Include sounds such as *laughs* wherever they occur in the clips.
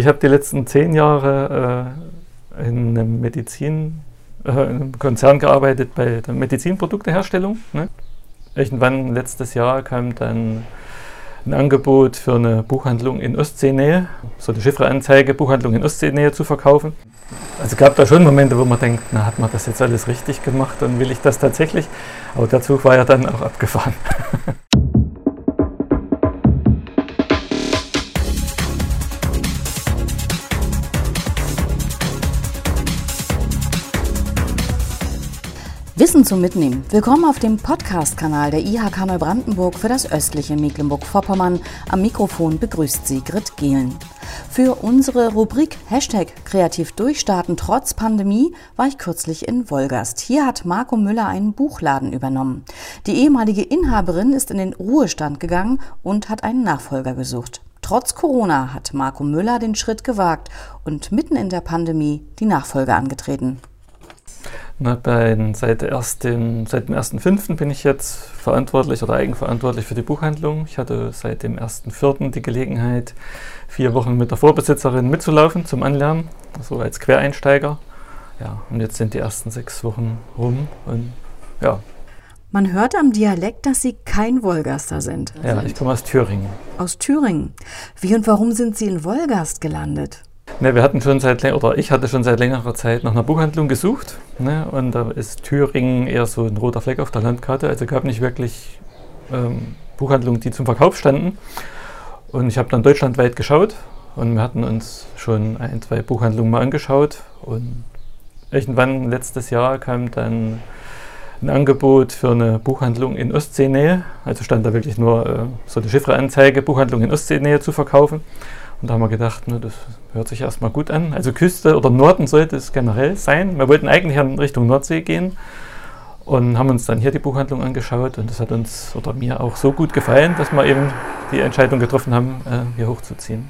Ich habe die letzten zehn Jahre äh, in einem Medizin, äh, in einem Konzern gearbeitet bei der Medizinprodukteherstellung. Ne? Irgendwann letztes Jahr kam dann ein Angebot für eine Buchhandlung in Ostseenähe, so eine Chiffreanzeige, Buchhandlung in Ostseenähe zu verkaufen. Also gab da schon Momente, wo man denkt, na, hat man das jetzt alles richtig gemacht und will ich das tatsächlich? Aber der Zug war ja dann auch abgefahren. *laughs* Wissen zum Mitnehmen. Willkommen auf dem Podcast-Kanal der IHK Neubrandenburg für das östliche Mecklenburg-Vorpommern. Am Mikrofon begrüßt Sie Grit Gehlen. Für unsere Rubrik Hashtag Kreativ Durchstarten trotz Pandemie war ich kürzlich in Wolgast. Hier hat Marco Müller einen Buchladen übernommen. Die ehemalige Inhaberin ist in den Ruhestand gegangen und hat einen Nachfolger gesucht. Trotz Corona hat Marco Müller den Schritt gewagt und mitten in der Pandemie die Nachfolge angetreten. Na, bei, seit, ersten, seit dem 1.5. bin ich jetzt verantwortlich oder eigenverantwortlich für die Buchhandlung. Ich hatte seit dem 1.4. die Gelegenheit, vier Wochen mit der Vorbesitzerin mitzulaufen zum Anlernen, so also als Quereinsteiger. Ja, und jetzt sind die ersten sechs Wochen rum und ja. Man hört am Dialekt, dass Sie kein Wolgaster sind. Ja, ich komme aus Thüringen. Aus Thüringen. Wie und warum sind Sie in Wolgast gelandet? Ne, wir hatten schon seit oder ich hatte schon seit längerer Zeit nach einer Buchhandlung gesucht. Ne, und da ist Thüringen eher so ein roter Fleck auf der Landkarte. Also gab nicht wirklich ähm, Buchhandlungen, die zum Verkauf standen. Und ich habe dann deutschlandweit geschaut und wir hatten uns schon ein, zwei Buchhandlungen mal angeschaut. Und irgendwann letztes Jahr kam dann ein Angebot für eine Buchhandlung in Ostseenähe. Also stand da wirklich nur äh, so eine Chiffreanzeige, Buchhandlung in Ostseenähe zu verkaufen. Und da haben wir gedacht, ne, das hört sich erstmal gut an. Also Küste oder Norden sollte es generell sein. Wir wollten eigentlich in Richtung Nordsee gehen und haben uns dann hier die Buchhandlung angeschaut und das hat uns oder mir auch so gut gefallen, dass wir eben die Entscheidung getroffen haben, äh, hier hochzuziehen.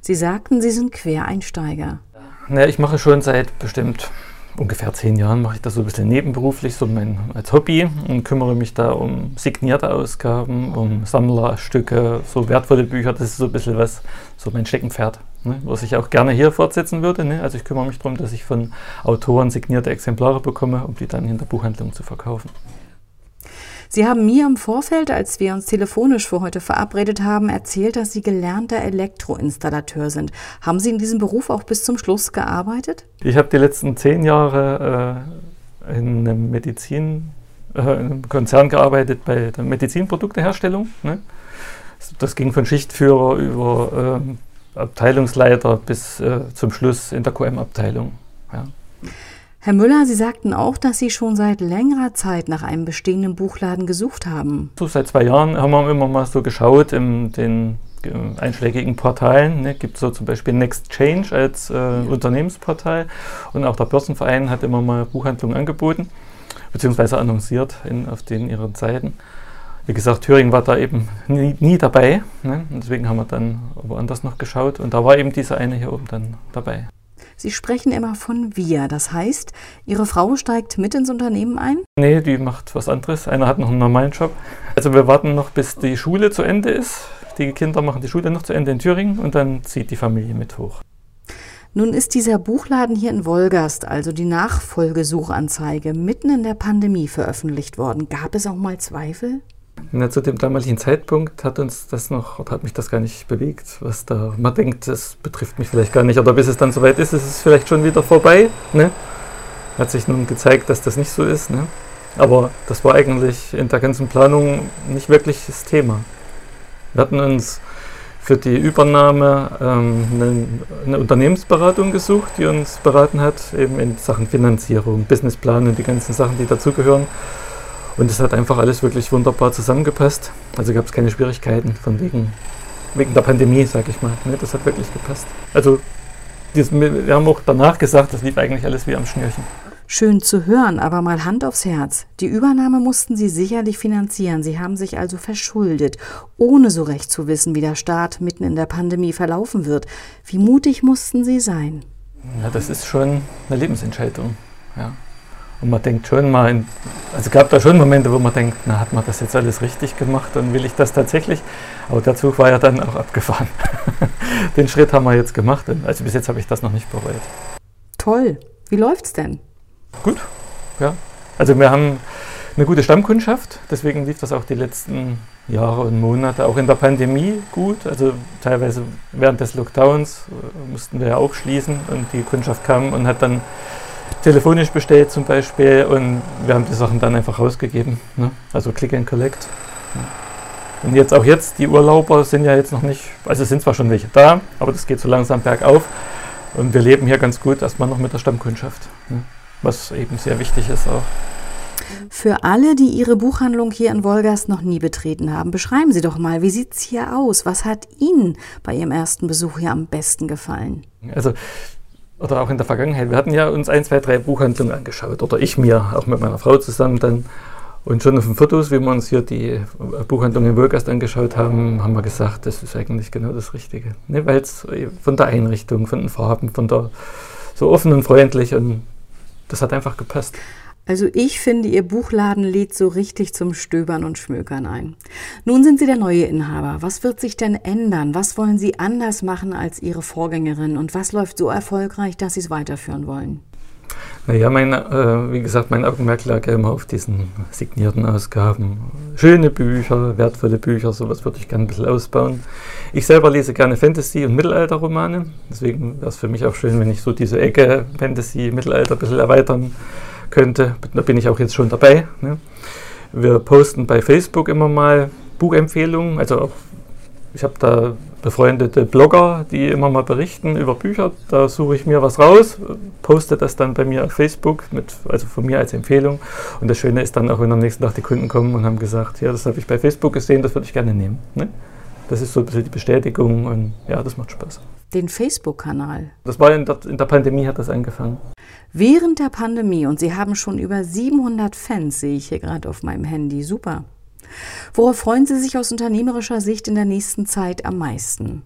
Sie sagten, Sie sind Quereinsteiger. Ja, ich mache schon seit bestimmt ungefähr zehn Jahren mache ich das so ein bisschen nebenberuflich, so mein, als Hobby und kümmere mich da um signierte Ausgaben, um Sammlerstücke, so wertvolle Bücher. Das ist so ein bisschen was, so mein Steckenpferd, ne, was ich auch gerne hier fortsetzen würde. Ne? Also ich kümmere mich darum, dass ich von Autoren signierte Exemplare bekomme, um die dann in der Buchhandlung zu verkaufen. Sie haben mir im Vorfeld, als wir uns telefonisch für heute verabredet haben, erzählt, dass Sie gelernter Elektroinstallateur sind. Haben Sie in diesem Beruf auch bis zum Schluss gearbeitet? Ich habe die letzten zehn Jahre äh, in einem Medizin, äh, in einem Konzern gearbeitet bei der Medizinprodukteherstellung. Ne? Das ging von Schichtführer über äh, Abteilungsleiter bis äh, zum Schluss in der QM-Abteilung. Ja. Herr Müller, Sie sagten auch, dass Sie schon seit längerer Zeit nach einem bestehenden Buchladen gesucht haben. So seit zwei Jahren haben wir immer mal so geschaut in den äh, einschlägigen Portalen. Ne, gibt so zum Beispiel Next Change als äh, ja. Unternehmensportal und auch der Börsenverein hat immer mal Buchhandlungen angeboten beziehungsweise annonciert in, auf den ihren Seiten. Wie gesagt, Thüringen war da eben nie, nie dabei. Ne? Deswegen haben wir dann woanders noch geschaut und da war eben diese eine hier oben dann dabei. Sie sprechen immer von wir. Das heißt, Ihre Frau steigt mit ins Unternehmen ein? Nee, die macht was anderes. Einer hat noch einen normalen Job. Also wir warten noch, bis die Schule zu Ende ist. Die Kinder machen die Schule noch zu Ende in Thüringen und dann zieht die Familie mit hoch. Nun ist dieser Buchladen hier in Wolgast, also die Nachfolgesuchanzeige, mitten in der Pandemie veröffentlicht worden. Gab es auch mal Zweifel? Na, zu dem damaligen Zeitpunkt hat uns das noch, hat mich das gar nicht bewegt, was da, man denkt, das betrifft mich vielleicht gar nicht, oder bis es dann soweit ist, ist es vielleicht schon wieder vorbei. Ne? Hat sich nun gezeigt, dass das nicht so ist. Ne? Aber das war eigentlich in der ganzen Planung nicht wirklich das Thema. Wir hatten uns für die Übernahme ähm, eine, eine, Unternehmensberatung gesucht, die uns beraten hat, eben in Sachen Finanzierung, Businessplan und die ganzen Sachen, die dazugehören. Und es hat einfach alles wirklich wunderbar zusammengepasst. Also gab es keine Schwierigkeiten von wegen, wegen der Pandemie, sag ich mal. Ne, das hat wirklich gepasst. Also wir haben auch danach gesagt, das lief eigentlich alles wie am Schnürchen. Schön zu hören, aber mal Hand aufs Herz. Die Übernahme mussten Sie sicherlich finanzieren. Sie haben sich also verschuldet, ohne so recht zu wissen, wie der Staat mitten in der Pandemie verlaufen wird. Wie mutig mussten Sie sein? Ja, das ist schon eine Lebensentscheidung. Ja. Und man denkt schon mal, in, also gab da schon Momente, wo man denkt, na, hat man das jetzt alles richtig gemacht und will ich das tatsächlich? Aber der Zug war ja dann auch abgefahren. *laughs* Den Schritt haben wir jetzt gemacht. Also bis jetzt habe ich das noch nicht bereut. Toll. Wie läuft's denn? Gut, ja. Also wir haben eine gute Stammkundschaft, deswegen lief das auch die letzten Jahre und Monate, auch in der Pandemie gut. Also teilweise während des Lockdowns äh, mussten wir ja auch schließen und die Kundschaft kam und hat dann telefonisch bestellt zum Beispiel und wir haben die Sachen dann einfach rausgegeben. Ne? Also Click and Collect. Und jetzt auch jetzt, die Urlauber sind ja jetzt noch nicht, also sind zwar schon welche da, aber das geht so langsam bergauf. Und wir leben hier ganz gut erstmal noch mit der Stammkundschaft, ne? was eben sehr wichtig ist auch. Für alle, die Ihre Buchhandlung hier in Wolgast noch nie betreten haben, beschreiben Sie doch mal, wie sieht es hier aus? Was hat Ihnen bei Ihrem ersten Besuch hier am besten gefallen? Also, oder auch in der Vergangenheit, wir hatten ja uns ein, zwei, drei Buchhandlungen angeschaut, oder ich mir, auch mit meiner Frau zusammen dann. Und schon auf den Fotos, wie wir uns hier die Buchhandlung in Wolgast angeschaut haben, haben wir gesagt, das ist eigentlich genau das Richtige. Ne? Weil es von der Einrichtung, von den Farben, von der so offen und freundlich und das hat einfach gepasst. Also ich finde, Ihr Buchladen lädt so richtig zum Stöbern und Schmökern ein. Nun sind Sie der neue Inhaber. Was wird sich denn ändern? Was wollen Sie anders machen als Ihre Vorgängerin? Und was läuft so erfolgreich, dass Sie es weiterführen wollen? Naja, mein, äh, wie gesagt, mein Augenmerk lag ja immer auf diesen signierten Ausgaben. Schöne Bücher, wertvolle Bücher, sowas würde ich gerne ein bisschen ausbauen. Ich selber lese gerne Fantasy- und Mittelalterromane. Deswegen wäre es für mich auch schön, wenn ich so diese Ecke Fantasy, Mittelalter ein bisschen erweitern könnte. Da bin ich auch jetzt schon dabei. Ne? Wir posten bei Facebook immer mal Buchempfehlungen. Also auch, ich habe da befreundete Blogger, die immer mal berichten über Bücher. Da suche ich mir was raus, poste das dann bei mir auf Facebook, mit, also von mir als Empfehlung. Und das Schöne ist dann auch, wenn am nächsten Tag die Kunden kommen und haben gesagt, ja, das habe ich bei Facebook gesehen, das würde ich gerne nehmen. Ne? Das ist so ein bisschen die Bestätigung und ja, das macht Spaß. Den Facebook-Kanal. Das war in der, in der Pandemie hat das angefangen. Während der Pandemie und Sie haben schon über 700 Fans, sehe ich hier gerade auf meinem Handy. Super. Worauf freuen Sie sich aus unternehmerischer Sicht in der nächsten Zeit am meisten?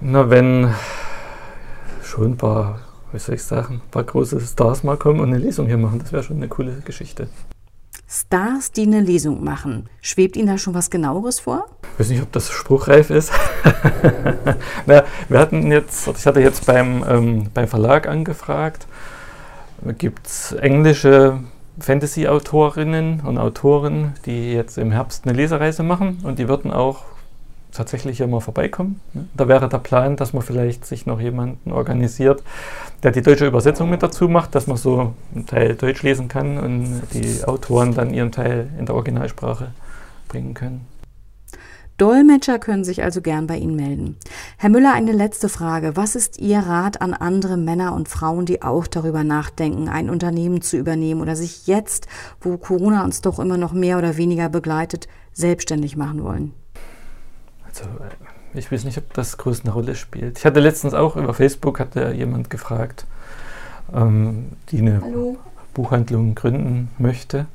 Na, wenn schon ein paar, wie soll ich sagen, ein paar große Stars mal kommen und eine Lesung hier machen, das wäre schon eine coole Geschichte. Stars, die eine Lesung machen. Schwebt Ihnen da schon was genaueres vor? Ich weiß nicht, ob das spruchreif ist. *laughs* Na, wir hatten jetzt, ich hatte jetzt beim, ähm, beim Verlag angefragt, gibt es englische Fantasy-Autorinnen und Autoren, die jetzt im Herbst eine Lesereise machen und die würden auch tatsächlich hier mal vorbeikommen. Da wäre der Plan, dass man vielleicht sich noch jemanden organisiert, der die deutsche Übersetzung mit dazu macht, dass man so einen Teil Deutsch lesen kann und die Autoren dann ihren Teil in der Originalsprache bringen können. Dolmetscher können sich also gern bei Ihnen melden. Herr Müller, eine letzte Frage. Was ist Ihr Rat an andere Männer und Frauen, die auch darüber nachdenken, ein Unternehmen zu übernehmen oder sich jetzt, wo Corona uns doch immer noch mehr oder weniger begleitet, selbstständig machen wollen? Also, äh, ich weiß nicht, ob das groß eine Rolle spielt. Ich hatte letztens auch über Facebook hatte jemand gefragt, ähm, die eine Hallo. Buchhandlung gründen möchte.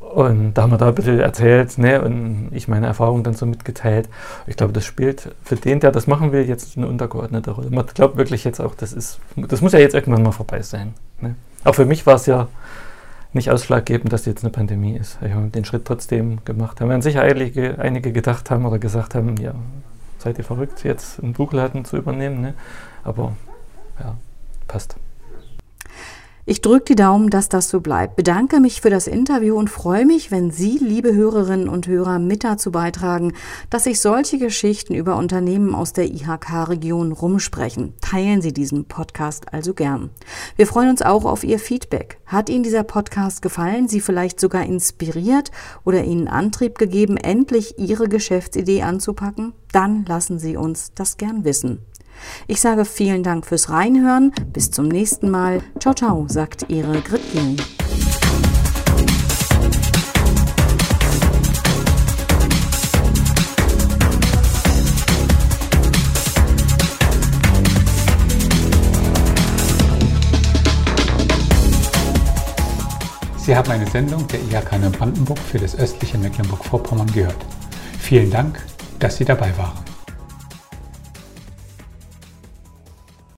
Und da haben wir da ein bisschen erzählt ne, und ich meine Erfahrungen dann so mitgeteilt. Ich glaube, das spielt für den, der das machen will, jetzt eine untergeordnete Rolle. Man glaubt wirklich jetzt auch, das ist, das muss ja jetzt irgendwann mal vorbei sein. Ne? Auch für mich war es ja nicht ausschlaggebend, dass jetzt eine Pandemie ist. Ich habe den Schritt trotzdem gemacht. Da werden sicher einige, einige gedacht haben oder gesagt haben, ja, seid ihr verrückt, jetzt einen Buchladen zu übernehmen. Ne? Aber ja, passt. Ich drücke die Daumen, dass das so bleibt. Bedanke mich für das Interview und freue mich, wenn Sie, liebe Hörerinnen und Hörer, mit dazu beitragen, dass sich solche Geschichten über Unternehmen aus der IHK-Region rumsprechen. Teilen Sie diesen Podcast also gern. Wir freuen uns auch auf Ihr Feedback. Hat Ihnen dieser Podcast gefallen, Sie vielleicht sogar inspiriert oder Ihnen Antrieb gegeben, endlich Ihre Geschäftsidee anzupacken? Dann lassen Sie uns das gern wissen. Ich sage vielen Dank fürs Reinhören. Bis zum nächsten Mal. Ciao, ciao, sagt Ihre Gritkin. Sie haben eine Sendung der IHK Brandenburg für das östliche Mecklenburg-Vorpommern gehört. Vielen Dank, dass Sie dabei waren.